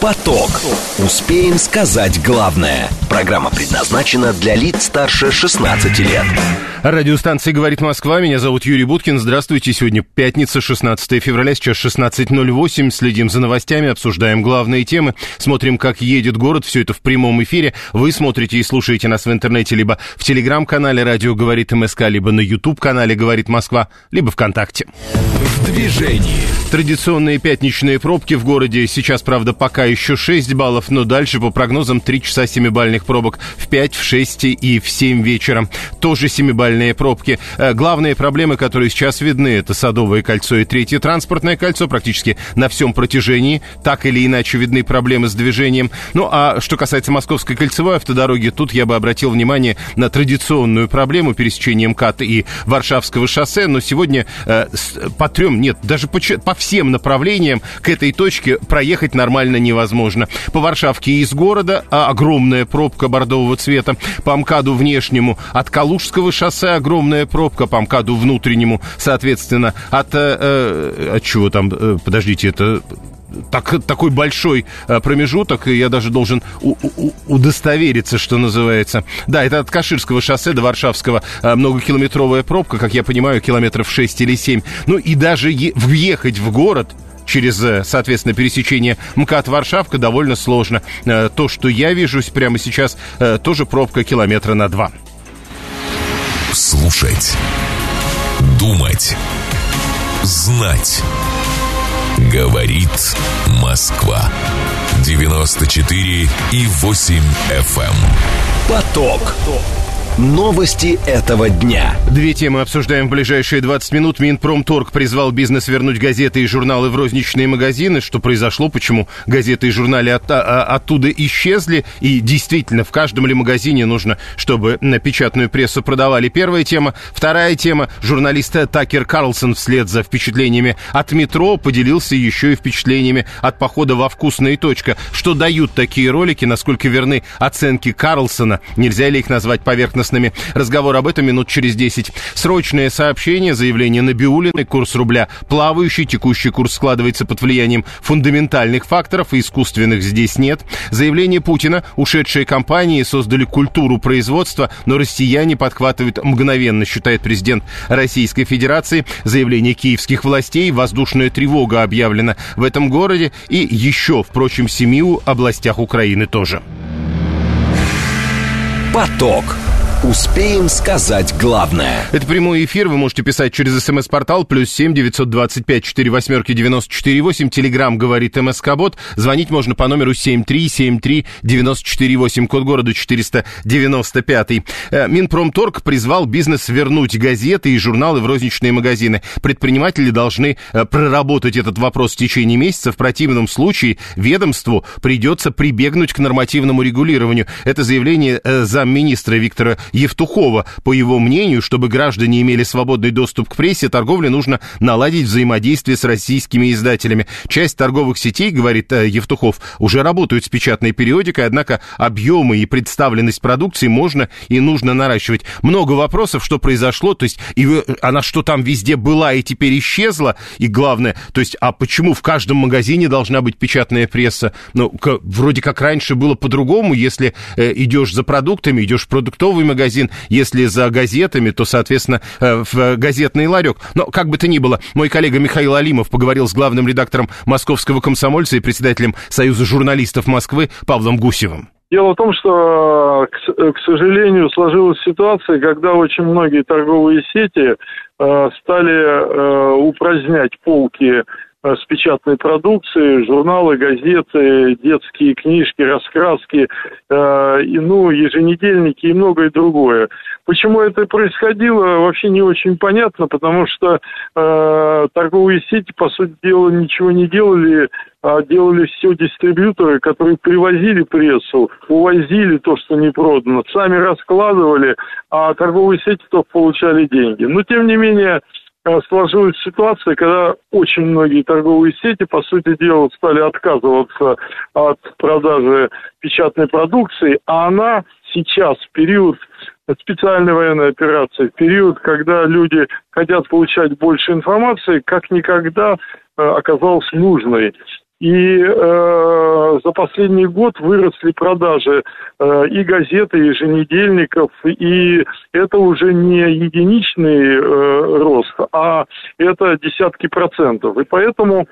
Поток. Успеем сказать главное. Программа предназначена для лиц старше 16 лет. Радиостанция «Говорит Москва». Меня зовут Юрий Буткин. Здравствуйте. Сегодня пятница, 16 февраля, сейчас 16.08. Следим за новостями, обсуждаем главные темы, смотрим, как едет город. Все это в прямом эфире. Вы смотрите и слушаете нас в интернете либо в телеграм-канале «Радио говорит МСК», либо на YouTube-канале «Говорит Москва», либо ВКонтакте. В движении. Традиционные пятничные пробки в городе. Сейчас, правда, пока еще 6 баллов, но дальше, по прогнозам, 3 часа 7-бальных пробок в 5, в 6 и в 7 вечера. Тоже 7-бальные пробки. Э, главные проблемы, которые сейчас видны, это Садовое кольцо и Третье транспортное кольцо. Практически на всем протяжении так или иначе видны проблемы с движением. Ну, а что касается Московской кольцевой автодороги, тут я бы обратил внимание на традиционную проблему пересечения МКАД и Варшавского шоссе. Но сегодня э, по трем, нет, даже по, по всем направлениям к этой точке проехать нормально невозможно. По Варшавке из города а огромная пробка бордового цвета. По МКАДу внешнему от Калужского шоссе огромная пробка по МКАДу внутреннему, соответственно, от, э, э от чего там, э, подождите, это так, такой большой э, промежуток, и я даже должен у, у, удостовериться, что называется. Да, это от Каширского шоссе до Варшавского многокилометровая пробка, как я понимаю, километров 6 или 7. Ну и даже въехать в город через, соответственно, пересечение МКАД-Варшавка довольно сложно. То, что я вижу прямо сейчас, тоже пробка километра на два. Слушать. Думать. Знать. Говорит Москва. 94 и 8 FM. Эм. Поток. Поток. Новости этого дня. Две темы обсуждаем в ближайшие 20 минут. Минпромторг призвал бизнес вернуть газеты и журналы в розничные магазины. Что произошло, почему газеты и журналы от, а, оттуда исчезли. И действительно, в каждом ли магазине нужно, чтобы на печатную прессу продавали. Первая тема. Вторая тема. Журналист Такер Карлсон вслед за впечатлениями от метро поделился еще и впечатлениями от похода во вкусная точка. Что дают такие ролики, насколько верны оценки Карлсона, нельзя ли их назвать поверхностными поверхностными. Разговор об этом минут через 10. Срочное сообщение, заявление Набиулиной, курс рубля плавающий, текущий курс складывается под влиянием фундаментальных факторов, и искусственных здесь нет. Заявление Путина, ушедшие компании создали культуру производства, но россияне подхватывают мгновенно, считает президент Российской Федерации. Заявление киевских властей, воздушная тревога объявлена в этом городе и еще, впрочем, в областях Украины тоже. Поток. Успеем сказать главное. Это прямой эфир. Вы можете писать через смс-портал плюс семь девятьсот двадцать пять четыре восьмерки девяносто четыре восемь. Телеграмм говорит МСК Бот. Звонить можно по номеру семь три семь три девяносто четыре восемь. Код города четыреста девяносто пятый. Э, Минпромторг призвал бизнес вернуть газеты и журналы в розничные магазины. Предприниматели должны э, проработать этот вопрос в течение месяца. В противном случае ведомству придется прибегнуть к нормативному регулированию. Это заявление э, замминистра Виктора Евтухова. По его мнению, чтобы граждане имели свободный доступ к прессе, торговле нужно наладить взаимодействие с российскими издателями. Часть торговых сетей, говорит э, Евтухов, уже работают с печатной периодикой, однако объемы и представленность продукции можно и нужно наращивать. Много вопросов, что произошло, то есть и она что там везде была и теперь исчезла, и главное, то есть а почему в каждом магазине должна быть печатная пресса? Ну, вроде как раньше было по-другому, если э, идешь за продуктами, идешь в продуктовый магазин, магазин, если за газетами, то, соответственно, э, в газетный ларек. Но, как бы то ни было, мой коллега Михаил Алимов поговорил с главным редактором московского комсомольца и председателем Союза журналистов Москвы Павлом Гусевым. Дело в том, что, к сожалению, сложилась ситуация, когда очень многие торговые сети э, стали э, упразднять полки Э, с печатной продукцией, журналы, газеты, детские книжки, раскраски, э, и, ну, еженедельники и многое другое. Почему это происходило, вообще не очень понятно, потому что э, торговые сети, по сути дела, ничего не делали, а делали все дистрибьюторы, которые привозили прессу, увозили то, что не продано, сами раскладывали, а торговые сети только получали деньги. Но, тем не менее, Э, сложилась ситуация, когда очень многие торговые сети, по сути дела, стали отказываться от продажи печатной продукции, а она сейчас, в период специальной военной операции, в период, когда люди хотят получать больше информации, как никогда э, оказалась нужной. И э, за последний год выросли продажи э, и газет, и еженедельников, и это уже не единичный э, рост, а это десятки процентов. И поэтому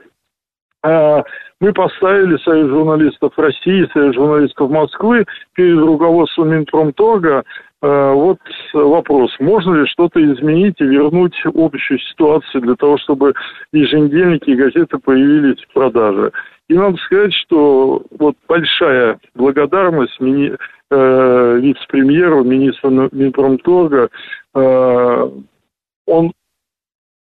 мы поставили Союз журналистов России, Союз журналистов Москвы перед руководством Минпромторга Э, вот вопрос, можно ли что-то изменить и вернуть общую ситуацию для того, чтобы еженедельники и газеты появились в продаже. И надо сказать, что вот большая благодарность мини, э, вице-премьеру, министру Минпромторга, э, он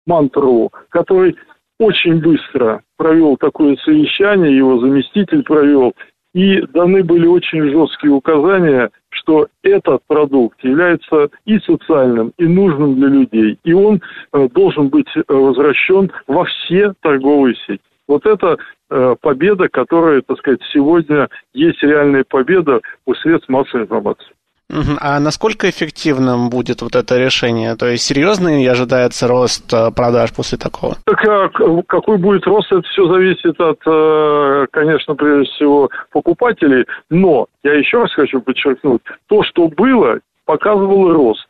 Мантру, который очень быстро провел такое совещание, его заместитель провел, и даны были очень жесткие указания, что этот продукт является и социальным, и нужным для людей, и он э, должен быть э, возвращен во все торговые сети. Вот это э, победа, которая, так сказать, сегодня есть реальная победа у средств массовой информации. А насколько эффективным будет вот это решение? То есть серьезный ожидается рост э, продаж после такого? Так а какой будет рост, это все зависит от, э, конечно, прежде всего покупателей. Но я еще раз хочу подчеркнуть, то, что было, показывало рост.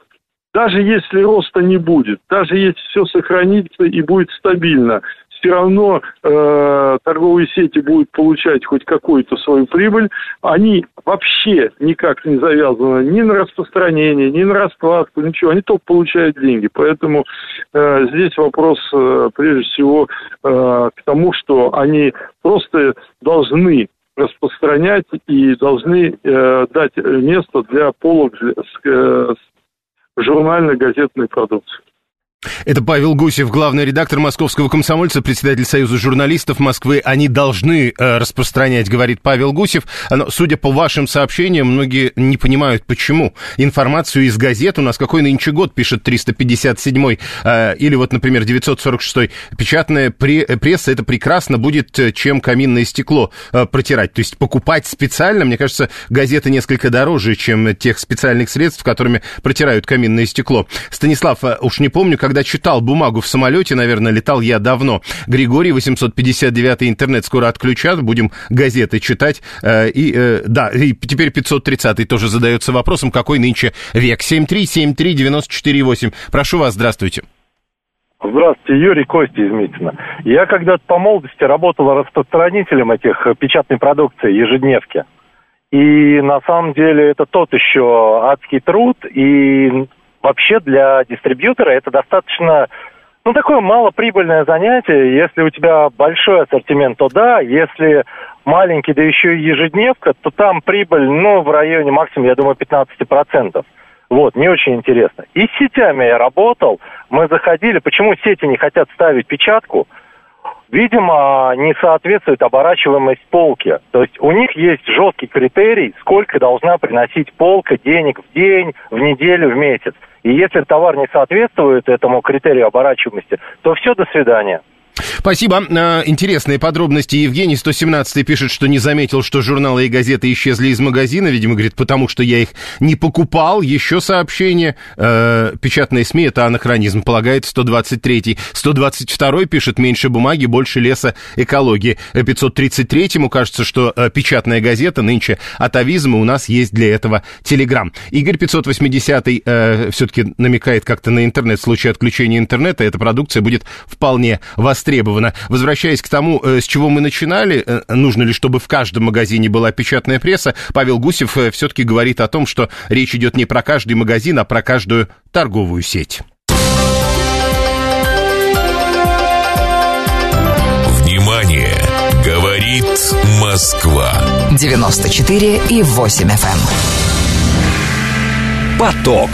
Даже если роста не будет, даже если все сохранится и будет стабильно, все равно э, торговые сети будут получать хоть какую-то свою прибыль. Они вообще никак не завязаны ни на распространение, ни на раскладку, ничего. Они только получают деньги. Поэтому э, здесь вопрос э, прежде всего э, к тому, что они просто должны распространять и должны э, дать место для полок э, с журнальной газетной продукции. Это Павел Гусев, главный редактор московского комсомольца, председатель Союза журналистов Москвы. Они должны э, распространять, говорит Павел Гусев. Но, судя по вашим сообщениям, многие не понимают, почему. Информацию из газет у нас какой нынче год, пишет 357-й, э, или вот, например, 946-й. Печатная пресса, это прекрасно будет, э, чем каминное стекло протирать. То есть покупать специально, мне кажется, газеты несколько дороже, чем тех специальных средств, которыми протирают каминное стекло. Станислав, уж не помню, как когда читал бумагу в самолете, наверное, летал я давно. Григорий, 859 интернет скоро отключат, будем газеты читать. Э, и, э, да, и теперь 530 тоже задается вопросом, какой нынче век. 7373948. Прошу вас, здравствуйте. Здравствуйте, Юрий Костя из Митина. Я когда-то по молодости работал распространителем этих э, печатной продукции, ежедневки. И на самом деле это тот еще адский труд, и вообще для дистрибьютора это достаточно, ну, такое малоприбыльное занятие. Если у тебя большой ассортимент, то да. Если маленький, да еще и ежедневка, то там прибыль, ну, в районе максимум, я думаю, 15%. Вот, не очень интересно. И с сетями я работал, мы заходили, почему сети не хотят ставить печатку – видимо, не соответствует оборачиваемость полки. То есть у них есть жесткий критерий, сколько должна приносить полка денег в день, в неделю, в месяц. И если товар не соответствует этому критерию оборачиваемости, то все, до свидания. Спасибо. А, интересные подробности. Евгений 117 пишет, что не заметил, что журналы и газеты исчезли из магазина. Видимо, говорит, потому что я их не покупал. Еще сообщение. Э, печатные СМИ – это анахронизм, полагает 123 122 пишет, меньше бумаги, больше леса, экологии. 533-му кажется, что печатная газета нынче атовизм, и у нас есть для этого телеграм. Игорь 580 э, все-таки намекает как-то на интернет. В случае отключения интернета эта продукция будет вполне востребована востребована. Возвращаясь к тому, э, с чего мы начинали, э, нужно ли, чтобы в каждом магазине была печатная пресса, Павел Гусев э, все-таки говорит о том, что речь идет не про каждый магазин, а про каждую торговую сеть. Внимание! Говорит Москва. 94 и 8 FM. Эм. Поток.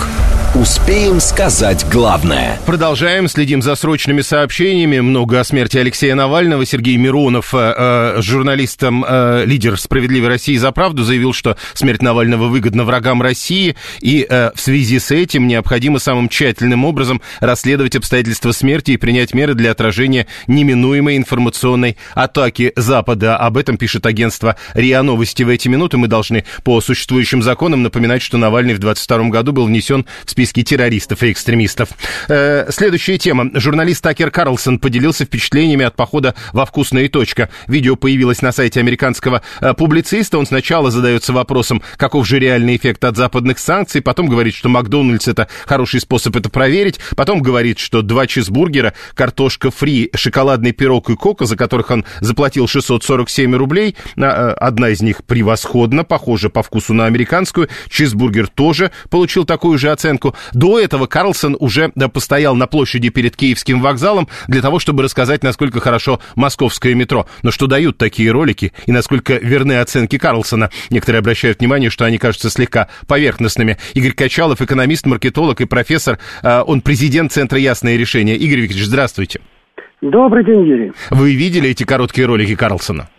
Успеем сказать главное. Продолжаем, следим за срочными сообщениями. Много о смерти Алексея Навального. Сергей Миронов, э, э, журналистом, э, лидер «Справедливой России за правду», заявил, что смерть Навального выгодна врагам России. И э, в связи с этим необходимо самым тщательным образом расследовать обстоятельства смерти и принять меры для отражения неминуемой информационной атаки Запада. Об этом пишет агентство РИА Новости. В эти минуты мы должны по существующим законам напоминать, что Навальный в 22 году был внесен в список списке террористов и экстремистов. Э, следующая тема. Журналист Такер Карлсон поделился впечатлениями от похода во «Вкусная точка». Видео появилось на сайте американского э, публициста. Он сначала задается вопросом, каков же реальный эффект от западных санкций, потом говорит, что Макдональдс это хороший способ это проверить, потом говорит, что два чизбургера, картошка фри, шоколадный пирог и кока, за которых он заплатил 647 рублей, э, одна из них превосходна, похожа по вкусу на американскую, чизбургер тоже получил такую же оценку. До этого Карлсон уже постоял на площади перед Киевским вокзалом для того, чтобы рассказать, насколько хорошо московское метро. Но что дают такие ролики и насколько верны оценки Карлсона? Некоторые обращают внимание, что они кажутся слегка поверхностными. Игорь Качалов, экономист, маркетолог и профессор, а, он президент Центра «Ясное решение». Игорь Викторович, здравствуйте. Добрый день, Юрий. Вы видели эти короткие ролики Карлсона?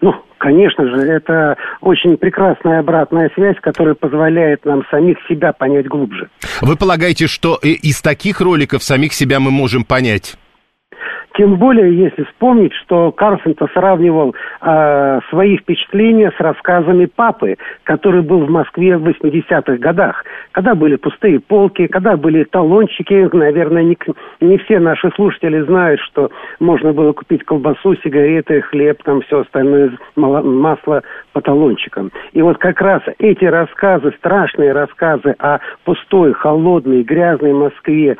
Ну, конечно же, это очень прекрасная обратная связь, которая позволяет нам самих себя понять глубже. Вы полагаете, что из таких роликов самих себя мы можем понять? Тем более, если вспомнить, что Карлсон-то сравнивал э, свои впечатления с рассказами папы, который был в Москве в 80-х годах, когда были пустые полки, когда были талончики. Наверное, не, не все наши слушатели знают, что можно было купить колбасу, сигареты, хлеб, там все остальное, масло по талончикам. И вот как раз эти рассказы, страшные рассказы о пустой, холодной, грязной Москве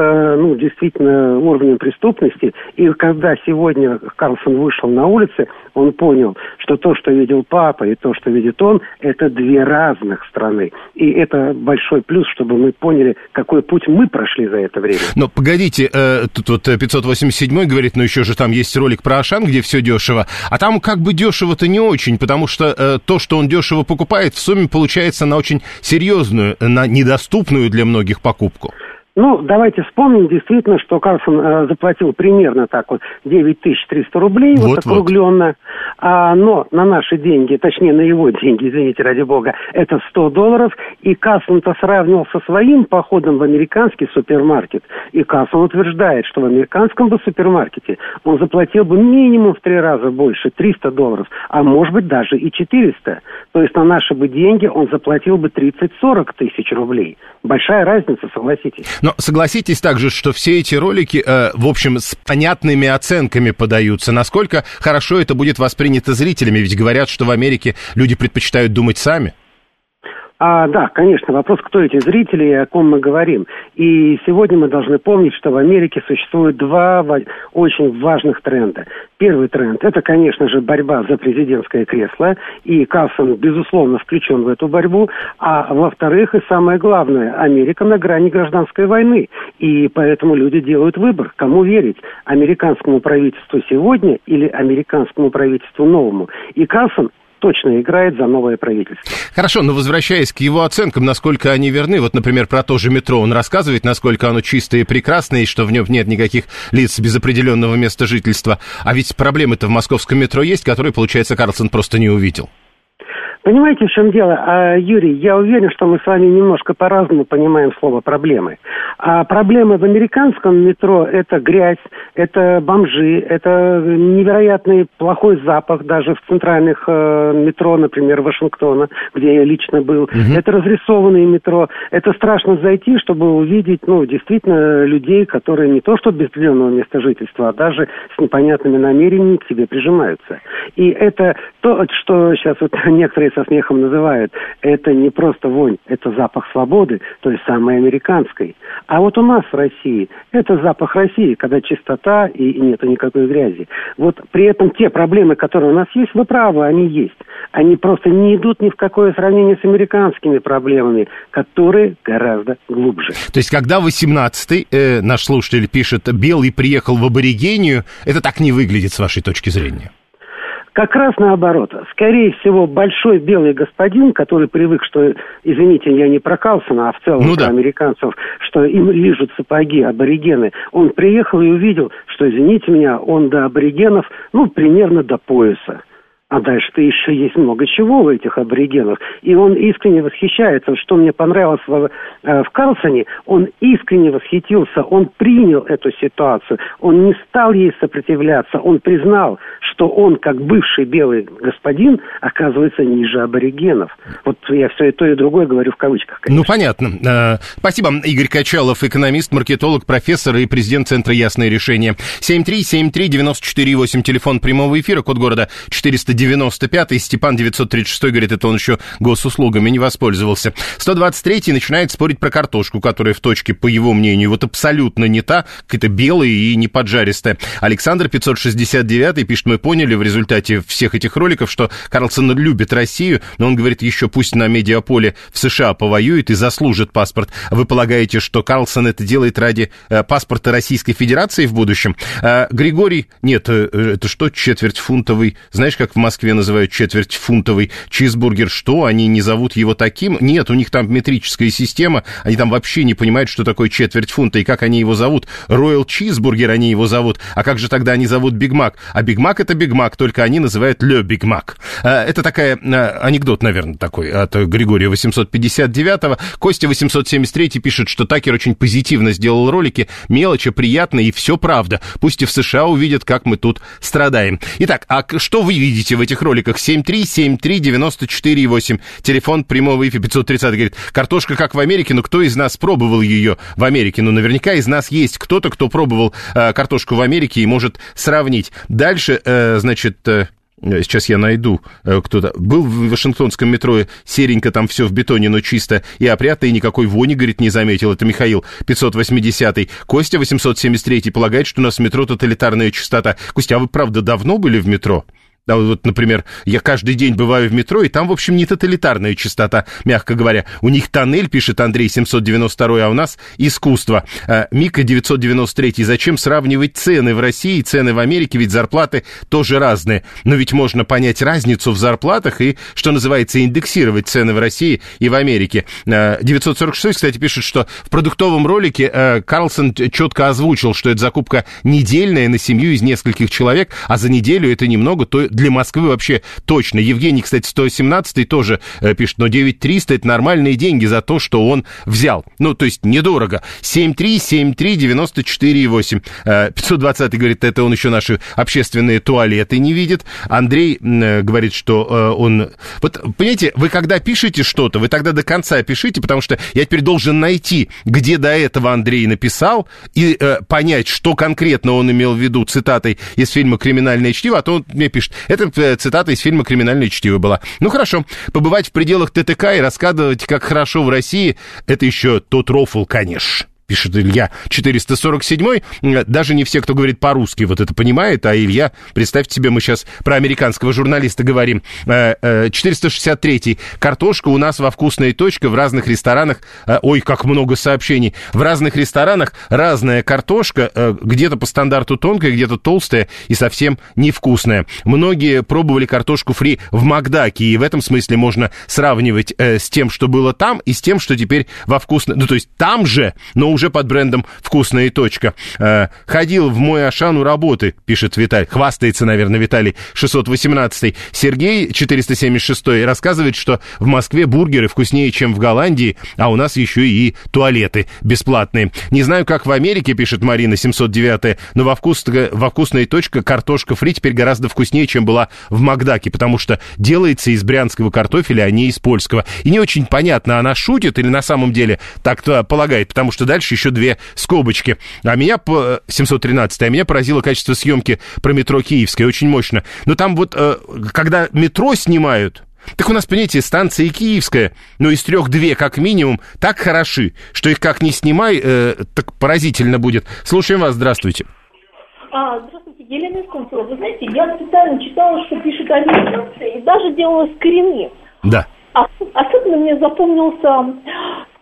ну, действительно, уровнем преступности. И когда сегодня Карлсон вышел на улицы, он понял, что то, что видел папа, и то, что видит он, это две разных страны. И это большой плюс, чтобы мы поняли, какой путь мы прошли за это время. Но погодите, э, тут вот 587 говорит, ну еще же там есть ролик про Ашан, где все дешево. А там как бы дешево-то не очень, потому что э, то, что он дешево покупает, в сумме получается на очень серьезную, на недоступную для многих покупку. Ну, давайте вспомним действительно, что Карлсон э, заплатил примерно так вот 9300 рублей, вот, вот округленно. Вот. А, но на наши деньги, точнее на его деньги, извините, ради бога, это 100 долларов. И Карлсон-то сравнивал со своим походом в американский супермаркет. И Карлсон утверждает, что в американском бы супермаркете он заплатил бы минимум в три раза больше, 300 долларов, а может быть даже и 400. То есть на наши бы деньги он заплатил бы 30-40 тысяч рублей. Большая разница, согласитесь. Но согласитесь также, что все эти ролики, э, в общем, с понятными оценками подаются. Насколько хорошо это будет воспринято зрителями? Ведь говорят, что в Америке люди предпочитают думать сами. А, да, конечно, вопрос, кто эти зрители и о ком мы говорим. И сегодня мы должны помнить, что в Америке существует два очень важных тренда. Первый тренд – это, конечно же, борьба за президентское кресло, и Кассон, безусловно, включен в эту борьбу. А во-вторых, и самое главное, Америка на грани гражданской войны, и поэтому люди делают выбор, кому верить – американскому правительству сегодня или американскому правительству новому. И Кассон точно играет за новое правительство. Хорошо, но возвращаясь к его оценкам, насколько они верны, вот, например, про то же метро, он рассказывает, насколько оно чистое и прекрасное, и что в нем нет никаких лиц без определенного места жительства. А ведь проблемы-то в московском метро есть, которые, получается, Карлсон просто не увидел. Понимаете, в чем дело? А, Юрий, я уверен, что мы с вами немножко по-разному понимаем слово «проблемы». А проблемы в американском метро – это грязь, это бомжи, это невероятный плохой запах даже в центральных э, метро, например, Вашингтона, где я лично был. Угу. Это разрисованные метро. Это страшно зайти, чтобы увидеть, ну, действительно, людей, которые не то что без определенного места жительства, а даже с непонятными намерениями к себе прижимаются. И это то, что сейчас вот некоторые со смехом называют, это не просто вонь, это запах свободы, то есть самой американской. А вот у нас в России это запах России, когда чистота и нету никакой грязи. Вот при этом те проблемы, которые у нас есть, вы правы, они есть. Они просто не идут ни в какое сравнение с американскими проблемами, которые гораздо глубже. То есть, когда 18-й, э, наш слушатель пишет, белый приехал в Аборигению, это так не выглядит с вашей точки зрения? Как раз наоборот. Скорее всего, большой белый господин, который привык, что, извините, я не про Калсона, а в целом ну, да. американцев, что им лижут сапоги аборигены, он приехал и увидел, что, извините меня, он до аборигенов, ну, примерно до пояса. А дальше-то еще есть много чего у этих аборигенов. И он искренне восхищается. Что мне понравилось в, э, в Карлсоне, он искренне восхитился, он принял эту ситуацию, он не стал ей сопротивляться, он признал, что он, как бывший белый господин, оказывается ниже аборигенов. Вот я все и то, и другое говорю в кавычках. Конечно. Ну, понятно. Э, спасибо. Игорь Качалов, экономист, маркетолог, профессор и президент Центра «Ясное решение». 7373948, телефон прямого эфира, код города 400 95-й, Степан 936 говорит, это он еще госуслугами не воспользовался. 123-й начинает спорить про картошку, которая в точке, по его мнению, вот абсолютно не та, какая-то белая и не поджаристая. Александр 569 пишет, мы поняли в результате всех этих роликов, что Карлсон любит Россию, но он говорит, еще пусть на медиаполе в США повоюет и заслужит паспорт. Вы полагаете, что Карлсон это делает ради э, паспорта Российской Федерации в будущем? Э, Григорий, нет, э, это что, четвертьфунтовый, знаешь, как в Москве называют четвертьфунтовый чизбургер. Что, они не зовут его таким? Нет, у них там метрическая система, они там вообще не понимают, что такое четверть фунта и как они его зовут. Royal Чизбургер они его зовут. А как же тогда они зовут Биг Мак? А Биг Мак это Биг Мак, только они называют Le Биг Мак. Это такая анекдот, наверное, такой от Григория 859-го. Костя 873 пишет, что Такер очень позитивно сделал ролики, мелочи, приятно и все правда. Пусть и в США увидят, как мы тут страдаем. Итак, а что вы видите в этих роликах 7373948. Телефон прямого эфира 530 говорит, картошка как в Америке, но кто из нас пробовал ее в Америке? Ну, наверняка из нас есть кто-то, кто пробовал э, картошку в Америке и может сравнить. Дальше, э, значит... Э, Сейчас я найду э, кто-то. Был в Вашингтонском метро серенько, там все в бетоне, но чисто и опрятно, и никакой вони, говорит, не заметил. Это Михаил 580-й. Костя 873-й полагает, что у нас в метро тоталитарная частота. Костя, а вы правда давно были в метро? Да, вот, например, я каждый день бываю в метро, и там, в общем, не тоталитарная частота, мягко говоря. У них тоннель, пишет Андрей 792, а у нас искусство. А, Мика 993. Зачем сравнивать цены в России и цены в Америке, ведь зарплаты тоже разные. Но ведь можно понять разницу в зарплатах и, что называется, индексировать цены в России и в Америке. 946, а, кстати, пишет, что в продуктовом ролике а, Карлсон четко озвучил, что это закупка недельная на семью из нескольких человек, а за неделю это немного, то для Москвы вообще точно. Евгений, кстати, 117 тоже э, пишет, но 9300 это нормальные деньги за то, что он взял. Ну, то есть недорого. 7373948. Э, 520 говорит, это он еще наши общественные туалеты не видит. Андрей э, говорит, что э, он... Вот, понимаете, вы когда пишете что-то, вы тогда до конца пишите, потому что я теперь должен найти, где до этого Андрей написал, и э, понять, что конкретно он имел в виду цитатой из фильма «Криминальное чтиво», а то он мне пишет, это э, цитата из фильма «Криминальное чтиво» была. Ну, хорошо. Побывать в пределах ТТК и рассказывать, как хорошо в России, это еще тот рофл, конечно пишет Илья 447 Даже не все, кто говорит по-русски, вот это понимает, а Илья, представьте себе, мы сейчас про американского журналиста говорим. 463 э, Картошка у нас во вкусной точке в разных ресторанах. Э, ой, как много сообщений. В разных ресторанах разная картошка, э, где-то по стандарту тонкая, где-то толстая и совсем невкусная. Многие пробовали картошку фри в Макдаке, и в этом смысле можно сравнивать с тем, что было там, и с тем, что теперь во вкусной... Ну, то есть там же, но уже под брендом «Вкусная точка». Э, ходил в мой Ашан у работы, пишет Виталий. Хвастается, наверное, Виталий 618 Сергей 476 рассказывает, что в Москве бургеры вкуснее, чем в Голландии, а у нас еще и туалеты бесплатные. Не знаю, как в Америке, пишет Марина 709 но во, вкус, во «Вкусная точка» картошка фри теперь гораздо вкуснее, чем была в Макдаке, потому что делается из брянского картофеля, а не из польского. И не очень понятно, она шутит или на самом деле так полагает, потому что дальше дальше еще две скобочки. А меня, 713 а меня поразило качество съемки про метро Киевское, очень мощно. Но там вот, э, когда метро снимают, так у нас, понимаете, станция Киевская, но из трех две, как минимум, так хороши, что их как ни снимай, э, так поразительно будет. Слушаем вас, здравствуйте. А, здравствуйте, Елена Исконцева. Вы знаете, я специально читала, что пишут американцы, и даже делала скрины. Да. А, особенно мне запомнился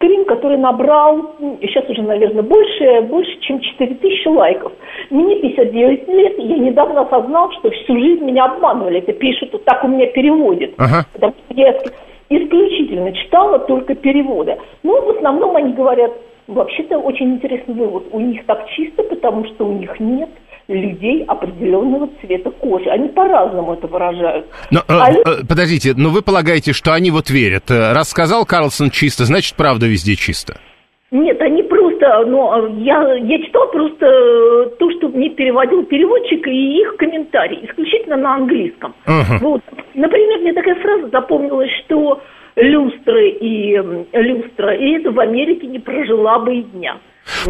скрин, который набрал, сейчас уже, наверное, больше, больше чем 4 тысячи лайков. Мне 59 лет, я недавно осознал, что всю жизнь меня обманывали. Это пишут, вот так у меня переводят. Ага. Потому что я исключительно читала только переводы. Ну, в основном они говорят, вообще-то очень интересный вывод, у них так чисто, потому что у них нет людей определенного цвета кожи. Они по-разному это выражают. Но, э, а э, подождите, но вы полагаете, что они вот верят? Э, раз сказал Карлсон чисто, значит, правда везде чисто? Нет, они просто, ну, я, я читала просто то, что мне переводил переводчик и их комментарии, исключительно на английском. Uh-huh. Вот. Например, мне такая фраза запомнилась, что люстры и люстра, и это в Америке не прожила бы и дня.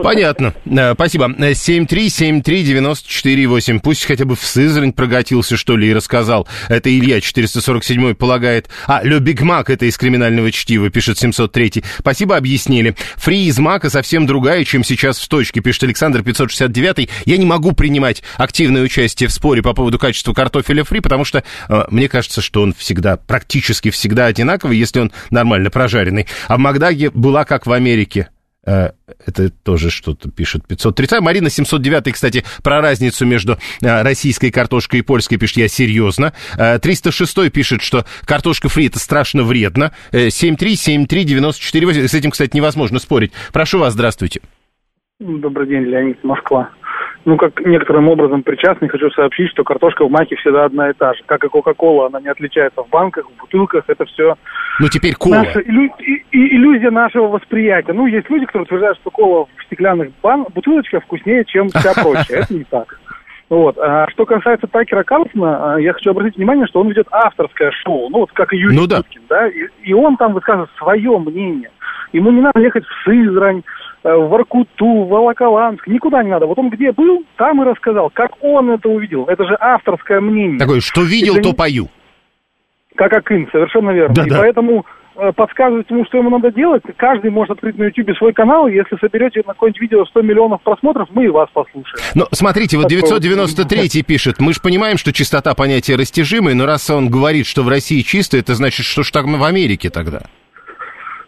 Понятно. Э, спасибо. 7373948. Пусть хотя бы в Сызрань прогатился, что ли, и рассказал. Это Илья 447 полагает. А, Ле Биг Мак, это из криминального чтива, пишет 703. Спасибо, объяснили. Фри из Мака совсем другая, чем сейчас в точке, пишет Александр 569. Я не могу принимать активное участие в споре по поводу качества картофеля фри, потому что э, мне кажется, что он всегда, практически всегда одинаковый, если он нормально прожаренный. А в Макдаге была как в Америке. Э, это тоже что-то пишет 530. Марина 709, кстати, про разницу между э, российской картошкой и польской пишет, я серьезно. 306 э, пишет, что картошка фри это страшно вредно. 7373948. С этим, кстати, невозможно спорить. Прошу вас, здравствуйте. Добрый день, Леонид, Москва ну, как некоторым образом причастный, хочу сообщить, что картошка в маке всегда одна и та же. Как и Кока-Кола, она не отличается в банках, в бутылках, это все... Ну, теперь кола. Наша иллю... иллюзия нашего восприятия. Ну, есть люди, которые утверждают, что кола в стеклянных бан... бутылочках вкуснее, чем вся прочая. Это не так. Вот. А что касается Такера Карлсона, а, я хочу обратить внимание, что он ведет авторское шоу, ну вот как и Юрий ну, да. Путкин, да, и, и он там высказывает свое мнение. Ему не надо ехать в Сызрань, в Воркуту, в Волоколамск, никуда не надо. Вот он где был, там и рассказал, как он это увидел. Это же авторское мнение. Такое, что видел, Если... то пою. Как Акын, совершенно верно. Да, и да. поэтому э, подсказывать ему, что ему надо делать, каждый может открыть на YouTube свой канал, если соберете на какое-нибудь видео 100 миллионов просмотров, мы и вас послушаем. Но смотрите, вот 993 пишет, мы же понимаем, что чистота понятия растяжимая, но раз он говорит, что в России чисто, это значит, что ж так в Америке тогда?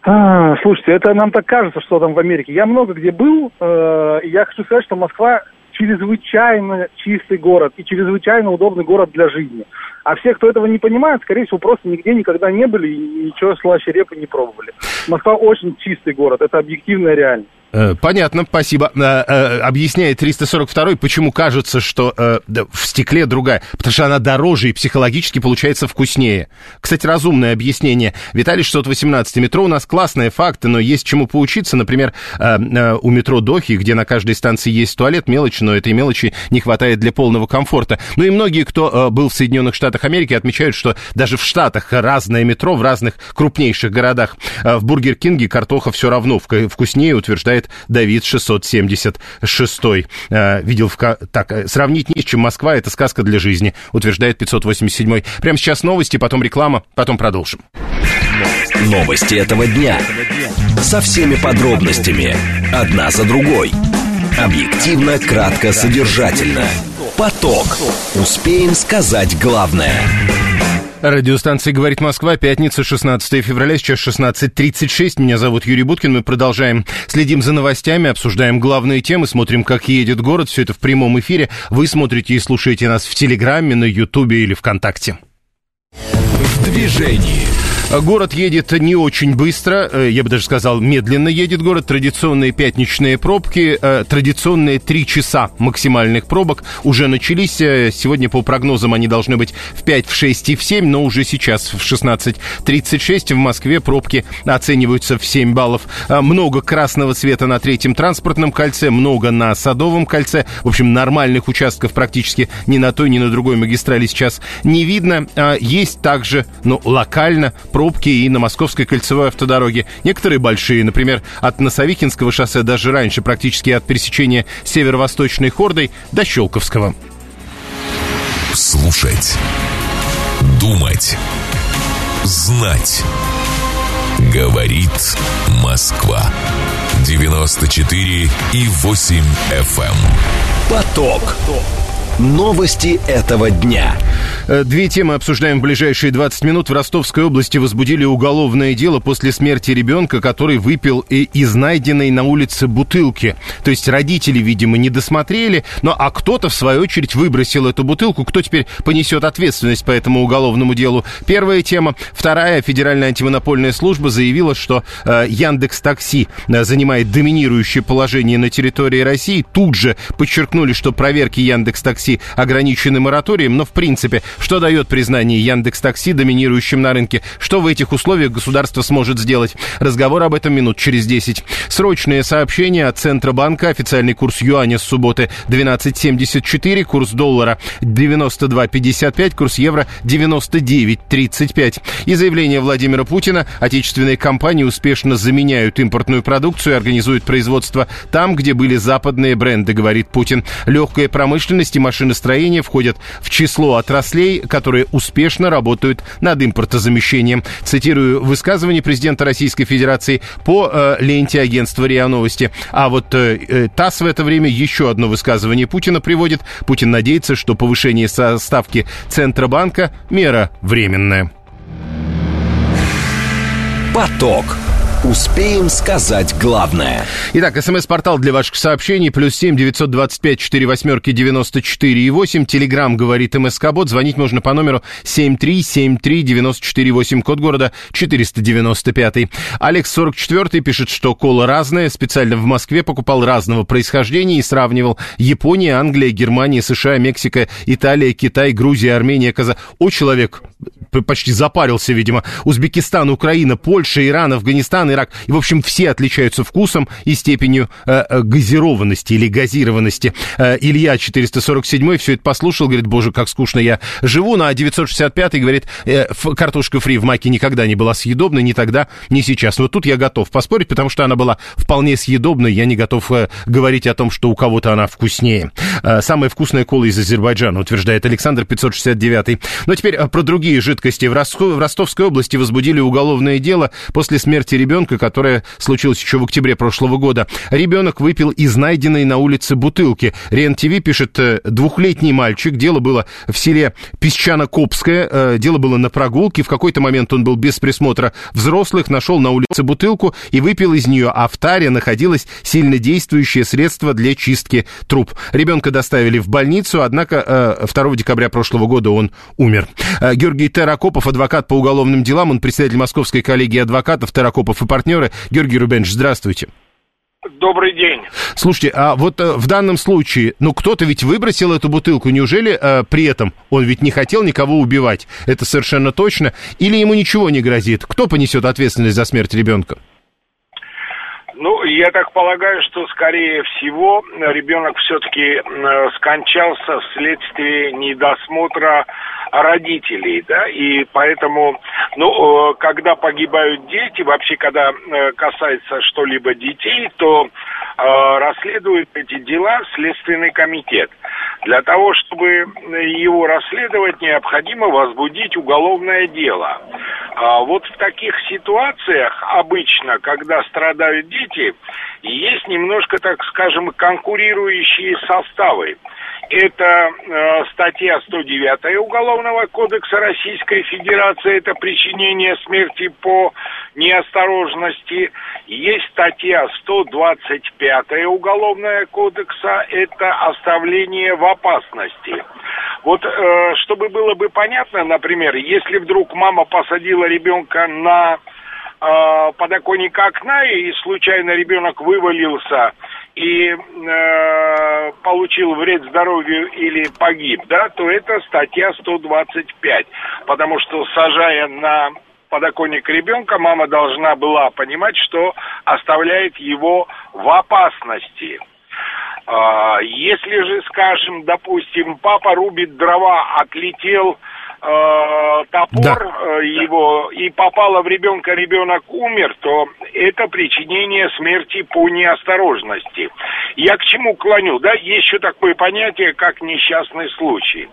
А, слушайте, это нам так кажется, что там в Америке. Я много где был, э, и я хочу сказать, что Москва чрезвычайно чистый город и чрезвычайно удобный город для жизни. А все, кто этого не понимает, скорее всего, просто нигде никогда не были и ничего слаще репы не пробовали. Москва очень чистый город, это объективная реальность. Э, понятно, спасибо. Э, э, объясняет 342 почему кажется, что в стекле другая. Потому что она дороже и психологически получается вкуснее. Кстати, разумное объяснение. Виталий 618. Метро у нас классные факты, но есть чему поучиться. Например, у метро Дохи, где на каждой станции есть туалет, мелочь, но этой мелочи не хватает для полного комфорта. Ну и многие, кто был в Соединенных Штатах Америки, отмечают, что даже в Штатах разное метро в разных крупнейших городах. В Бургер Кинге картоха все равно вкуснее, утверждает считает Давид 676. Э, видел в... Так, э, сравнить не с чем Москва, это сказка для жизни, утверждает 587. Прямо сейчас новости, потом реклама, потом продолжим. Новости этого дня. Со всеми подробностями. Одна за другой. Объективно, кратко, содержательно. Поток. Успеем сказать главное. Радиостанция «Говорит Москва», пятница, 16 февраля, сейчас 16.36. Меня зовут Юрий Буткин, мы продолжаем. Следим за новостями, обсуждаем главные темы, смотрим, как едет город. Все это в прямом эфире. Вы смотрите и слушаете нас в Телеграме, на Ютубе или ВКонтакте. В движении. Город едет не очень быстро, э, я бы даже сказал, медленно едет город. Традиционные пятничные пробки, э, традиционные три часа максимальных пробок уже начались. Э, сегодня по прогнозам они должны быть в 5, в 6 и в 7, но уже сейчас в 16.36 в Москве пробки оцениваются в 7 баллов. Много красного цвета на третьем транспортном кольце, много на Садовом кольце. В общем, нормальных участков практически ни на той, ни на другой магистрали сейчас не видно. Есть также, ну, локально пробки и на Московской кольцевой автодороге. Некоторые большие, например, от Носовикинского шоссе даже раньше, практически от пересечения северо-восточной Хордой до Щелковского. Слушать. Думать. Знать. Говорит Москва. 94 и 8 FM. Эм. Поток. Новости этого дня. Э, две темы обсуждаем в ближайшие 20 минут. В Ростовской области возбудили уголовное дело после смерти ребенка, который выпил из найденной на улице бутылки. То есть родители, видимо, не досмотрели, но а кто-то, в свою очередь, выбросил эту бутылку. Кто теперь понесет ответственность по этому уголовному делу? Первая тема. Вторая. Федеральная антимонопольная служба заявила, что э, Яндекс Такси э, занимает доминирующее положение на территории России. Тут же подчеркнули, что проверки Яндекс Такси такси ограничены мораторием, но в принципе, что дает признание Яндекс Такси доминирующим на рынке? Что в этих условиях государство сможет сделать? Разговор об этом минут через 10. Срочное сообщение от Центробанка. Официальный курс юаня с субботы 12.74, курс доллара 92.55, курс евро 99.35. И заявление Владимира Путина. Отечественные компании успешно заменяют импортную продукцию и организуют производство там, где были западные бренды, говорит Путин. Легкая промышленность и машины машиностроения входят в число отраслей, которые успешно работают над импортозамещением. Цитирую высказывание президента Российской Федерации по э, ленте агентства РИА Новости. А вот э, э ТАСС в это время еще одно высказывание Путина приводит. Путин надеется, что повышение ставки Центробанка – мера временная. Поток. Успеем сказать главное. Итак, смс-портал для ваших сообщений. Плюс семь девятьсот двадцать пять четыре восьмерки девяносто четыре и восемь. Телеграмм говорит МСК-бот. Звонить можно по номеру семь три семь три девяносто четыре восемь. Код города четыреста девяносто пятый. Алекс сорок четвертый пишет, что кола разная. Специально в Москве покупал разного происхождения и сравнивал Япония, Англия, Германия, США, Мексика, Италия, Китай, Грузия, Армения, Каза. О, человек почти запарился, видимо. Узбекистан, Украина, Польша, Иран, Афганистан, Ирак. И, в общем, все отличаются вкусом и степенью э, э газированности или газированности. Э, Илья 447 все это послушал, говорит, боже, как скучно я живу. Ну, а 965 говорит, э, картошка фри в маке никогда не была съедобной, ни тогда, ни сейчас. Вот тут я готов поспорить, потому что она была вполне съедобной. Я не готов э, говорить о том, что у кого-то она вкуснее. Э, самая вкусная кола из Азербайджана, утверждает Александр 569. Но теперь э, про другие жидкости. В, Ростов, в Ростовской области возбудили уголовное дело после смерти ребенка которая случилась еще в октябре прошлого года. Ребенок выпил из найденной на улице бутылки. Рен ТВ пишет, э, двухлетний мальчик, дело было в селе Песчано-Копское, дело было на прогулке, в какой-то момент он был без присмотра взрослых, нашел на улице бутылку и выпил из нее, а в таре находилось сильнодействующее средство для чистки труб. Ребенка доставили в больницу, однако 2 э, декабря прошлого года он умер. Георгий Теракопов, адвокат по уголовным делам, он председатель Московской коллегии адвокатов Теракопов и партнеры. Георгий Рубенович, здравствуйте. Добрый день. Слушайте, а вот э, в данном случае, ну кто-то ведь выбросил эту бутылку, неужели э, при этом он ведь не хотел никого убивать? Это совершенно точно. Или ему ничего не грозит? Кто понесет ответственность за смерть ребенка? Ну, я так полагаю, что, скорее всего, ребенок все-таки скончался вследствие недосмотра родителей, да, и поэтому, ну, э, когда погибают дети, вообще, когда э, касается что-либо детей, то э, расследует эти дела Следственный комитет. Для того, чтобы его расследовать, необходимо возбудить уголовное дело. А вот в таких ситуациях обычно, когда страдают дети, есть немножко, так скажем, конкурирующие составы. Это э, статья 109 Уголовного кодекса Российской Федерации, это причинение смерти по неосторожности. Есть статья 125 Уголовного кодекса, это оставление в опасности. Вот, э, чтобы было бы понятно, например, если вдруг мама посадила ребенка на э, подоконник окна и случайно ребенок вывалился и э, получил вред здоровью или погиб, да, то это статья 125. Потому что сажая на подоконник ребенка, мама должна была понимать, что оставляет его в опасности. А, если же, скажем, допустим, папа рубит дрова, отлетел топор да. э, его и попало в ребенка, ребенок умер, то это причинение смерти по неосторожности. Я к чему клоню? Да, есть еще такое понятие, как несчастный случай.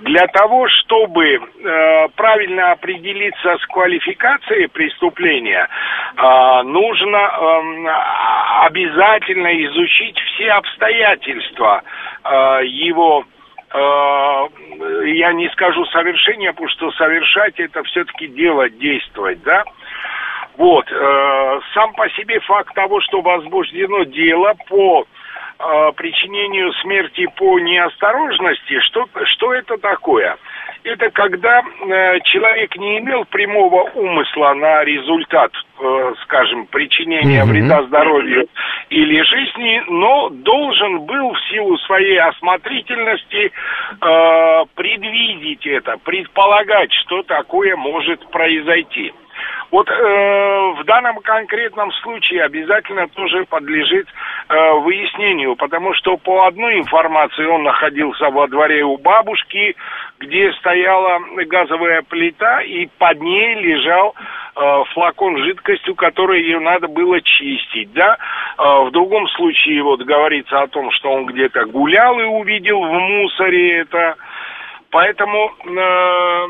Для того, чтобы э, правильно определиться с квалификацией преступления, э, нужно э, обязательно изучить все обстоятельства э, его я не скажу совершения, потому что совершать это все-таки дело, действовать, да. Вот, сам по себе факт того, что возбуждено дело по причинению смерти по неосторожности, что, что это такое? Это когда э, человек не имел прямого умысла на результат, э, скажем, причинения mm-hmm. вреда здоровью или жизни, но должен был в силу своей осмотрительности э, предвидеть это, предполагать, что такое может произойти. Вот э, в данном конкретном случае обязательно тоже подлежит э, выяснению, потому что по одной информации он находился во дворе у бабушки, где стояла газовая плита, и под ней лежал э, флакон жидкостью, который ее надо было чистить, да. Э, в другом случае вот говорится о том, что он где-то гулял и увидел в мусоре это. Поэтому э,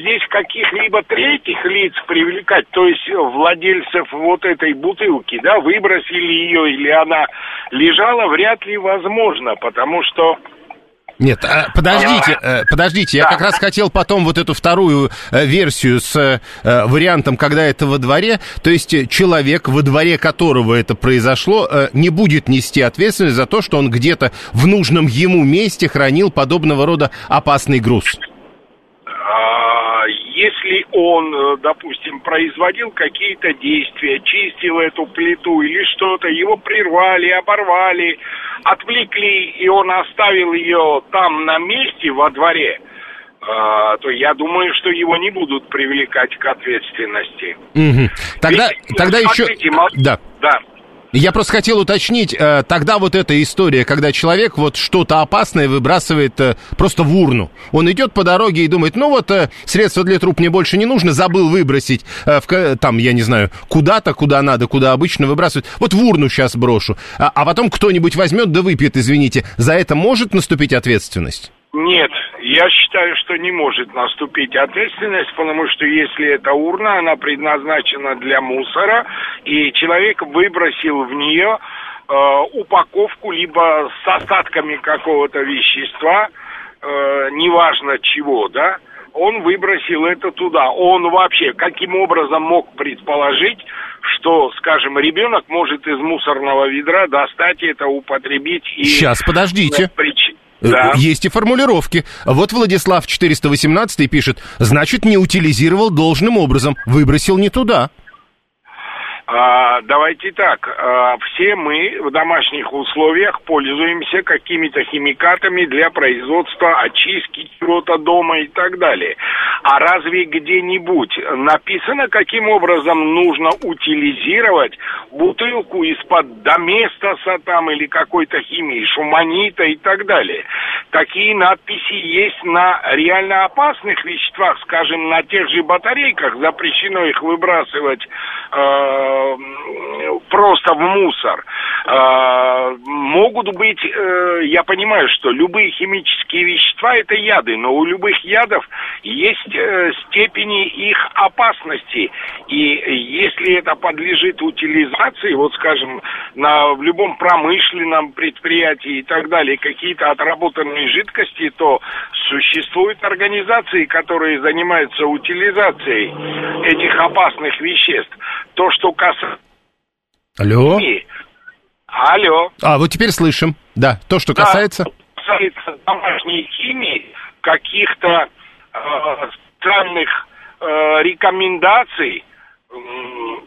здесь каких-либо третьих лиц привлекать, то есть владельцев вот этой бутылки, да, выбросили ее или она лежала, вряд ли возможно, потому что нет, а, подождите, а, подождите, я да. как раз хотел потом вот эту вторую э, версию с э, вариантом, когда это во дворе, то есть человек, во дворе которого это произошло, не будет нести ответственность за то, что он где-то в нужном ему месте хранил подобного рода опасный груз. Он, допустим, производил какие-то действия, чистил эту плиту или что-то, его прервали, оборвали, отвлекли, и он оставил ее там на месте во дворе, Uh, то я думаю, что его не будут привлекать к ответственности. Угу. Тогда, Ведь, тогда смотрите, еще... Да. Да. Я просто хотел уточнить, э, тогда вот эта история, когда человек вот что-то опасное выбрасывает э, просто в урну. Он идет по дороге и думает, ну вот э, средства для труп мне больше не нужно, забыл выбросить в, там, я не знаю, куда-то, куда надо, куда обычно выбрасывать. Вот в урну сейчас брошу. А, а потом кто-нибудь возьмет да выпьет, извините. За это может наступить ответственность? Нет, я считаю, что не может наступить ответственность, потому что если это урна, она предназначена для мусора, и человек выбросил в нее э, упаковку либо с остатками какого-то вещества, э, неважно чего, да, он выбросил это туда. Он вообще каким образом мог предположить, что, скажем, ребенок может из мусорного ведра достать это, употребить и... Сейчас, подождите. Прич... Э, да. Есть и формулировки. Вот Владислав 418 пишет, значит, не утилизировал должным образом, выбросил не туда. А, давайте так, а, все мы в домашних условиях пользуемся какими-то химикатами для производства очистки чего-то дома и так далее. А разве где-нибудь написано, каким образом нужно утилизировать бутылку из-под доместоса там или какой-то химии, шуманита и так далее? Такие надписи есть на реально опасных веществах, скажем, на тех же батарейках, запрещено их выбрасывать э, просто в мусор. Э, могут быть, э, я понимаю, что любые химические вещества это яды, но у любых ядов есть э, степени их опасности. И если это подлежит утилизации, вот скажем, на, в любом промышленном предприятии и так далее, какие-то отработанные жидкости, то существуют организации, которые занимаются утилизацией этих опасных веществ. То, что касается... Алло? Алло. А, вот теперь слышим. Да, то, что касается... Да, касается домашней химии, каких-то э, странных э, рекомендаций, э,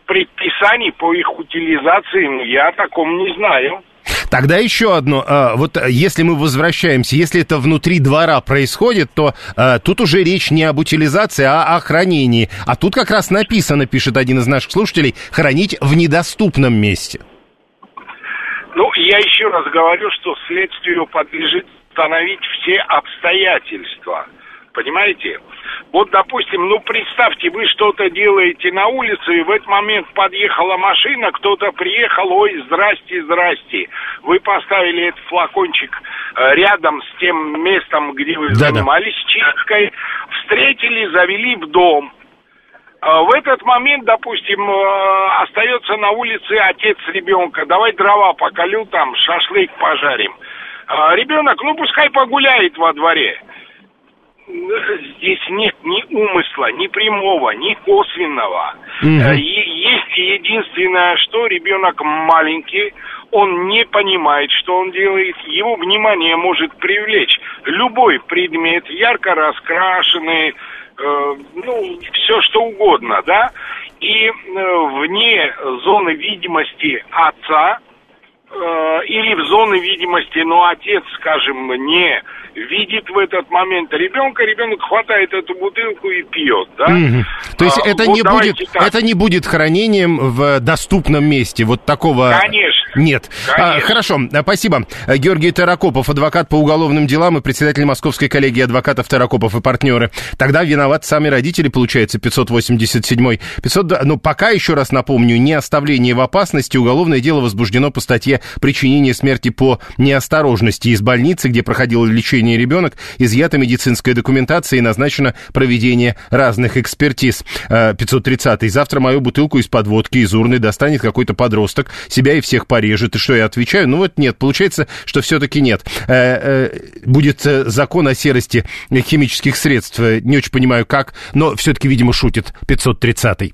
предписаний по их утилизации, ну, я о таком не знаю. Тогда еще одно. А, вот э, если мы возвращаемся, если это внутри двора происходит, то а, тут уже речь не об утилизации, а о хранении. А тут как раз написано, пишет один из наших слушателей, хранить в недоступном месте. Ну, я еще раз говорю, что следствию подлежит установить все обстоятельства. Понимаете? Вот, допустим, ну, представьте, вы что-то делаете на улице, и в этот момент подъехала машина, кто-то приехал, ой, здрасте, здрасте. Вы поставили этот флакончик э, рядом с тем местом, где вы Да-да. занимались чисткой, встретили, завели в дом. Э, в этот момент, допустим, э, остается на улице отец ребенка. Давай дрова поколю там, шашлык пожарим. А ребенок, ну пускай погуляет во дворе. Здесь нет ни умысла, ни прямого, ни косвенного. Mm-hmm. Есть единственное, что ребенок маленький, он не понимает, что он делает, его внимание может привлечь любой предмет, ярко раскрашенный, э, ну, все что угодно, да, и э, вне зоны видимости отца или в зоне видимости, но отец, скажем, не видит в этот момент ребенка, ребенок хватает эту бутылку и пьет, да? Угу. То есть а, это, вот не будет, это не будет хранением в доступном месте, вот такого... Конечно. Нет. А, хорошо, спасибо. Георгий Таракопов, адвокат по уголовным делам и председатель Московской коллегии адвокатов Таракопов и партнеры. Тогда виноват сами родители, получается, 587 500, ну, пока, еще раз напомню, не оставление в опасности, уголовное дело возбуждено по статье причинение смерти по неосторожности из больницы, где проходило лечение ребенок, изъята медицинская документация и назначено проведение разных экспертиз. 530 -й. Завтра мою бутылку из-под водки из урны достанет какой-то подросток, себя и всех порежет. И что я отвечаю? Ну вот нет, получается, что все-таки нет. Э, э, будет э, закон о серости химических средств. Не очень понимаю как, но все-таки, видимо, шутит 530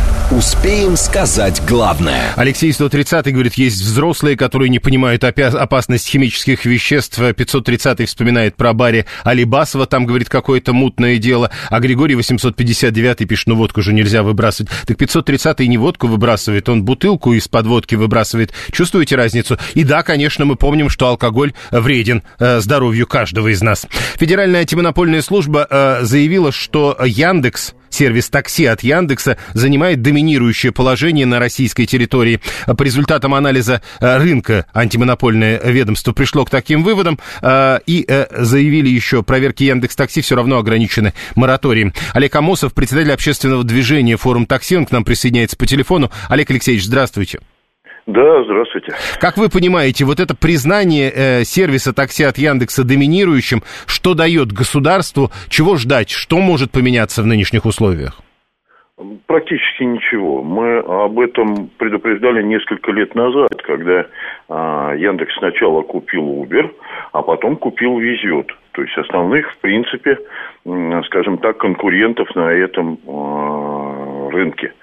Успеем сказать главное. Алексей 130 говорит, есть взрослые, которые не понимают опасность химических веществ. 530 вспоминает про баре Алибасова, там, говорит, какое-то мутное дело. А Григорий 859 пишет, ну водку же нельзя выбрасывать. Так 530 не водку выбрасывает, он бутылку из-под водки выбрасывает. Чувствуете разницу? И да, конечно, мы помним, что алкоголь вреден э, здоровью каждого из нас. Федеральная антимонопольная служба э, заявила, что Яндекс Сервис такси от Яндекса занимает доминирующее положение на российской территории. По результатам анализа э, рынка антимонопольное ведомство пришло к таким выводам э, и э, заявили еще, проверки Яндекс Такси все равно ограничены мораторием. Олег Амосов, председатель общественного движения «Форум такси», он к нам присоединяется по телефону. Олег Алексеевич, здравствуйте. Да, здравствуйте. Как вы понимаете, вот это признание э, сервиса такси от Яндекса доминирующим, что дает государству, чего ждать, что может поменяться в нынешних условиях? Практически ничего. Мы об этом предупреждали несколько лет назад, когда а, Яндекс сначала купил Uber, а потом купил Везет. То есть основных, в принципе, скажем так, конкурентов на этом а, рынке.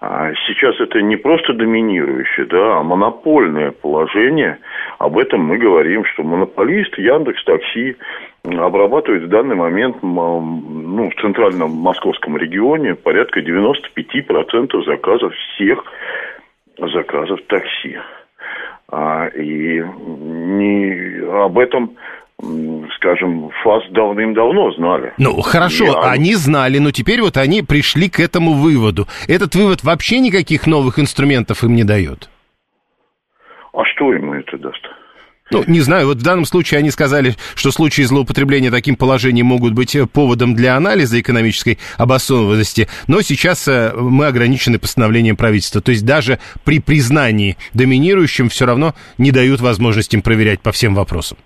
А сейчас это не просто доминирующее, да, а монопольное положение. Об этом мы говорим, что монополист Яндекс Такси обрабатывает в данный момент ну, в центральном московском регионе порядка 95% заказов всех заказов такси. А, и не, об этом скажем, ФАС давным-давно знали. Ну, хорошо, и они знали, но теперь вот они пришли к этому выводу. Этот вывод вообще никаких новых инструментов им не дает? А что ему это даст? Ну, не знаю, вот в данном случае они сказали, что случаи злоупотребления таким положением могут быть э, поводом для анализа экономической обоснованности, но сейчас э, мы ограничены постановлением правительства. То есть даже при признании доминирующим все равно не дают возможности им проверять по всем вопросам.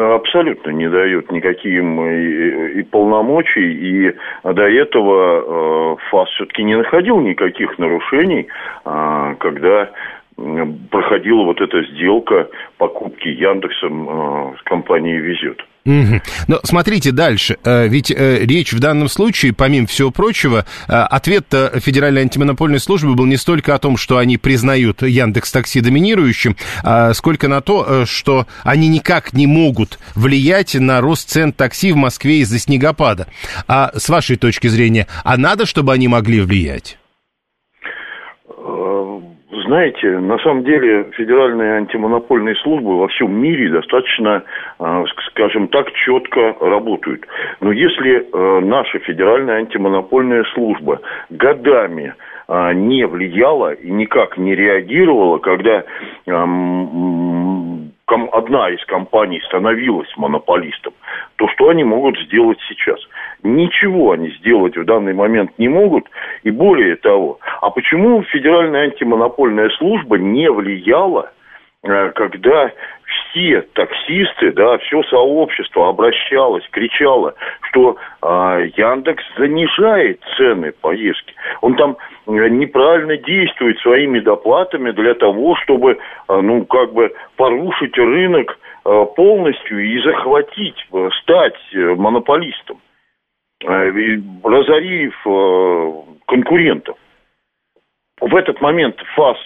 Абсолютно не дают никакие и, и полномочий, и до этого э, ФАС все-таки не находил никаких нарушений, э, когда проходила вот эта сделка покупки Яндексом э, с компанией «Везет». Угу. Но смотрите дальше. Э, ведь э, речь в данном случае, помимо всего прочего, э, ответ Федеральной антимонопольной службы был не столько о том, что они признают Яндекс Такси доминирующим, а сколько на то, что они никак не могут влиять на рост цен такси в Москве из-за снегопада. А с вашей точки зрения, а надо, чтобы они могли влиять? Знаете, на самом деле федеральные антимонопольные службы во всем мире достаточно, а, скажем так, четко работают. Но если э, наша федеральная антимонопольная служба годами а, не влияла и никак не реагировала, когда одна из компаний становилась монополистом, то что они могут сделать сейчас? Ничего они сделать в данный момент не могут. И более того, а почему Федеральная антимонопольная служба не влияла когда все таксисты, да, все сообщество обращалось, кричало, что э, Яндекс занижает цены поездки. Он там э, неправильно действует своими доплатами для того, чтобы, э, ну, как бы порушить рынок э, полностью и захватить, э, стать э, монополистом, э, разорив э, конкурентов. В этот момент ФАС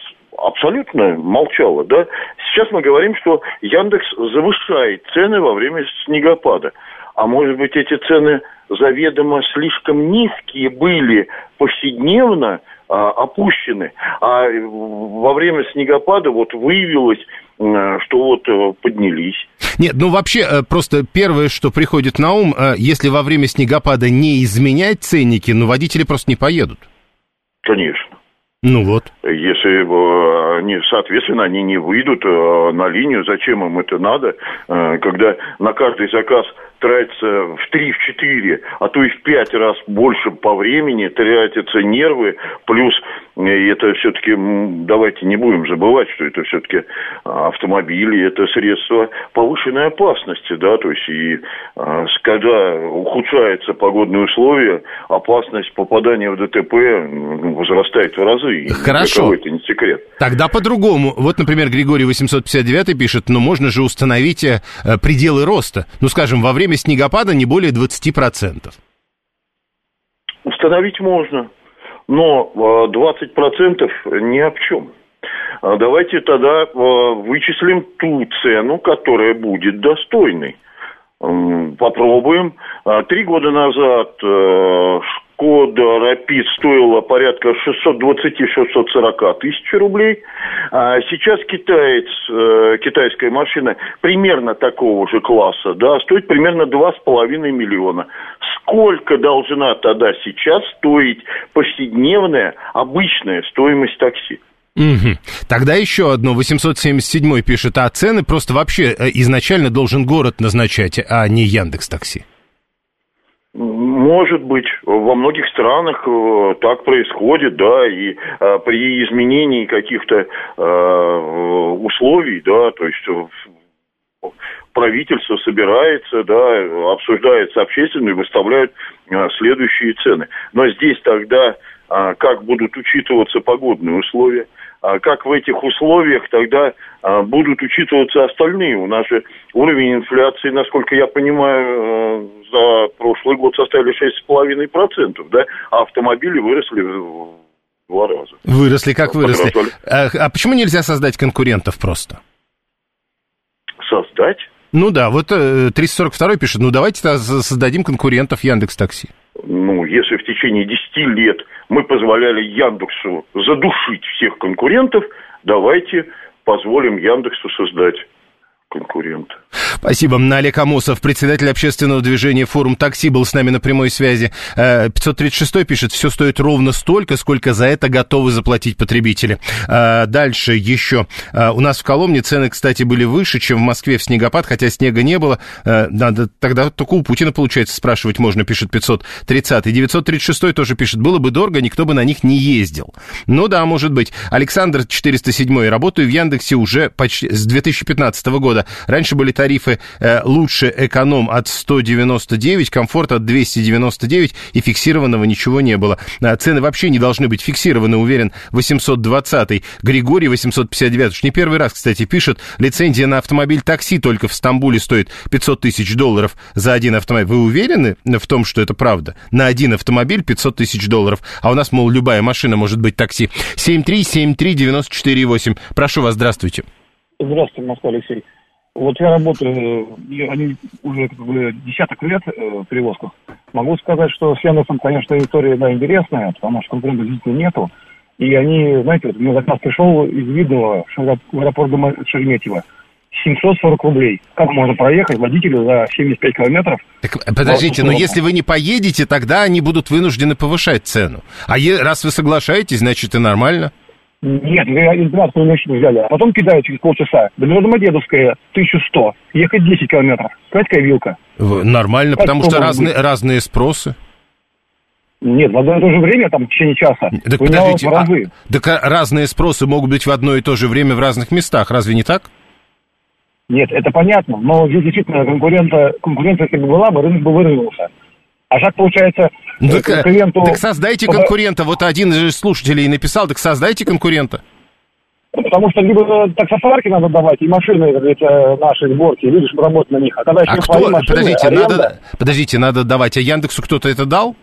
абсолютно молчала, да. Сейчас мы говорим, что Яндекс завышает цены во время снегопада. А может быть, эти цены заведомо слишком низкие были повседневно а, опущены, а во время снегопада вот выявилось что вот э, поднялись. Нет, ну вообще э, просто первое, что приходит на ум, э, если во время снегопада не изменять ценники, ну водители просто не поедут. Конечно. Ну вот. Если э, они, соответственно, они не выйдут э, на линию, зачем им это надо, э, когда на каждый заказ тратится в 3-4, а то и в 5 раз больше по времени, тратятся нервы, плюс это все-таки, давайте не будем забывать, что это все-таки автомобили, это средства повышенной опасности, да, то есть и когда ухудшаются погодные условия, опасность попадания в ДТП возрастает в разы. Хорошо. Это не секрет. Тогда по-другому. Вот, например, Григорий 859 пишет, ну можно же установить пределы роста. Ну, скажем, во время снегопада не более 20%. Установить можно, но 20% ни о чем. А давайте тогда э, вычислим ту цену, которая будет достойной. Попробуем. А, три года назад э, Шкода Рапид стоила порядка 620-640 тысяч рублей. А сейчас китаец, э, китайская машина примерно такого же класса, да, стоит примерно 2,5 миллиона. Сколько должна тогда сейчас стоить повседневная, обычная стоимость такси? Угу. Тогда еще одно. 877 пишет, а цены просто вообще э, изначально должен город назначать, а не Яндекс Такси. Может быть, во многих странах э, так происходит, да, и э, при изменении каких-то э, условий, да, то есть правительство собирается, да, обсуждает с общественностью и выставляют следующие цены. Но здесь тогда как будут учитываться погодные условия, как в этих условиях тогда а, будут учитываться остальные. У нас же уровень инфляции, насколько я понимаю, э, за прошлый год составили 6,5%, да, а автомобили выросли в два раза. Выросли, как выросли. А, а почему нельзя создать конкурентов просто? Создать? Ну да, вот 342 э, пишет, ну давайте создадим конкурентов Яндекс Такси. Если в течение 10 лет мы позволяли Яндексу задушить всех конкурентов, давайте позволим Яндексу создать конкурента. Спасибо. Олег Амосов, председатель общественного движения «Форум такси» был с нами на прямой связи. 536 э, пишет, все стоит ровно столько, сколько за это готовы заплатить потребители. Э, дальше еще. Э, у нас в Коломне цены, кстати, были выше, чем в Москве в снегопад, хотя снега не было. Надо, тогда только у Путина, получается, спрашивать можно, пишет 530. 936 тоже пишет, было бы дорого, никто бы на них не ездил. Ну да, может быть. Александр 407, работаю в Яндексе уже почти с 2015 года. Раньше были тарифы э, лучше эконом от 199, комфорт от 299 и фиксированного ничего не было. А цены вообще не должны быть фиксированы, уверен 820 Григорий 859 уж не первый раз, кстати, пишет, лицензия на автомобиль такси только в Стамбуле стоит 500 тысяч долларов за один автомобиль. Вы уверены в том, что это правда? На один автомобиль 500 тысяч долларов, а у нас, мол, любая машина может быть такси. 7373948. Прошу вас, здравствуйте. Здравствуйте, Москва, Алексей. Вот я работаю, они уже как бы десяток лет э, в перевозках. Могу сказать, что с Яндексом, конечно, история да, интересная, потому что конкурентов действительно нету. И они, знаете, вот мне заказ пришел из Видного в аэропорт Шереметьево. 740 рублей. Как можно проехать водителю за 75 километров? Так, подождите, но если вы не поедете, тогда они будут вынуждены повышать цену. А раз вы соглашаетесь, значит и нормально. Нет, из 12 мужчину взяли, а потом кидают через полчаса. До Домодедовская 1100, ехать 10 километров. Какая вилка? Нормально, потому что разные, разные спросы. Нет, в одно и то же время, там, в течение часа, так подождите, в разы. А, так а разные спросы могут быть в одно и то же время в разных местах, разве не так? Нет, это понятно, но здесь действительно конкурента, конкуренция если бы была бы, рынок бы вырвался. А так получается так, э, клиенту... Так создайте конкурента. Вот один из слушателей написал, так создайте конкурента. Потому что либо таксопарки надо давать, и машины, эти наши сборки, люди же работают на них. А когда еще а кто, машины, подождите, аренда... надо, подождите, надо давать, а Яндексу кто-то это дал?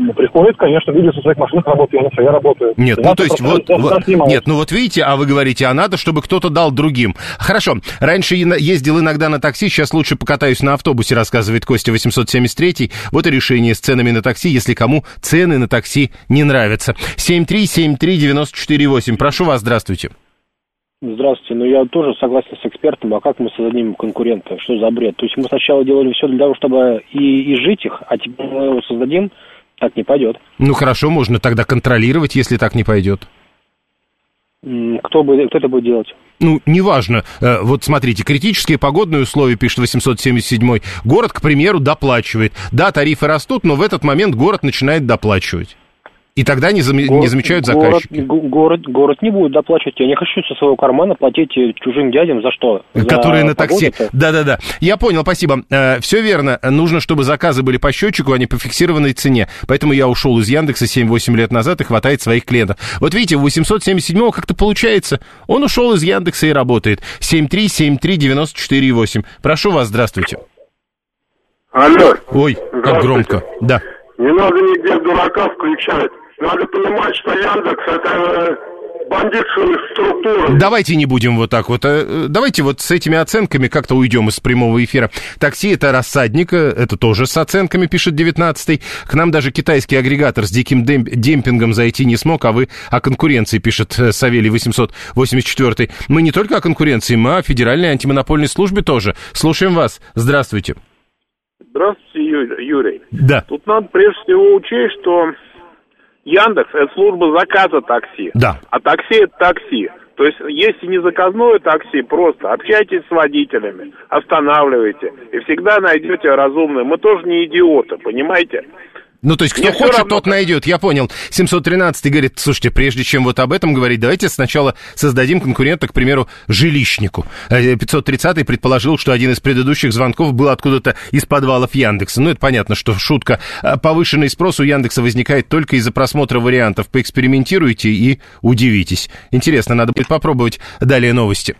Ну, приходит, конечно, люди со своих машин работают, я на своей работаю. Нет, ну то есть вот, вот нет, ну вот видите, а вы говорите, а надо, чтобы кто-то дал другим. Хорошо, раньше ездил иногда на такси, сейчас лучше покатаюсь на автобусе, рассказывает Костя 873. Вот и решение с ценами на такси, если кому цены на такси не нравятся. 7373948, прошу вас, здравствуйте. Здравствуйте. Ну, я тоже согласен с экспертом. А как мы создадим конкурента? Что за бред? То есть мы сначала делали все для того, чтобы и, и жить их, а теперь мы его создадим, так не пойдет. Ну хорошо, можно тогда контролировать, если так не пойдет. Кто, будет, кто это будет делать? Ну, неважно. Э, вот смотрите, критические погодные условия, пишет 877 город, к примеру, доплачивает. Да, тарифы растут, но в этот момент город начинает доплачивать. И тогда не, зам... город, не замечают заказчики. Город, город, город не будет доплачивать. Я не хочу со своего кармана платить чужим дядям за что? Которые за на такси. Да-да-да. Я понял, спасибо. Э, все верно. Нужно, чтобы заказы были по счетчику, а не по фиксированной цене. Поэтому я ушел из Яндекса 7-8 лет назад и хватает своих клиентов. Вот видите, у 877 как-то получается. Он ушел из Яндекса и работает. 7373948. Прошу вас, здравствуйте. Алло. Ой, как громко. Да. Не надо нигде дурака включать. Надо понимать, что Яндекс это э, бандитская структура. Давайте не будем вот так вот. Э, давайте вот с этими оценками как-то уйдем из прямого эфира. Такси это рассадник, э, это тоже с оценками, пишет 19-й. К нам даже китайский агрегатор с диким демпингом зайти не смог, а вы о конкуренции, пишет Савелий 884. Мы не только о конкуренции, мы о федеральной антимонопольной службе тоже. Слушаем вас. Здравствуйте. Здравствуйте, Юрий. Да. Тут надо прежде всего учесть, что Яндекс – это служба заказа такси. Да. А такси – это такси. То есть, если не заказное такси, просто общайтесь с водителями, останавливайте, и всегда найдете разумное. Мы тоже не идиоты, понимаете? Ну, то есть, кто Мне хочет, равно... тот найдет, я понял. 713 говорит, слушайте, прежде чем вот об этом говорить, давайте сначала создадим конкурента, к примеру, жилищнику. 530 э, предположил, что один из предыдущих звонков был откуда-то из подвалов Яндекса. Ну, это понятно, что шутка. А повышенный спрос у Яндекса возникает только из-за просмотра вариантов. Поэкспериментируйте и удивитесь. Интересно, надо будет попробовать. Далее новости.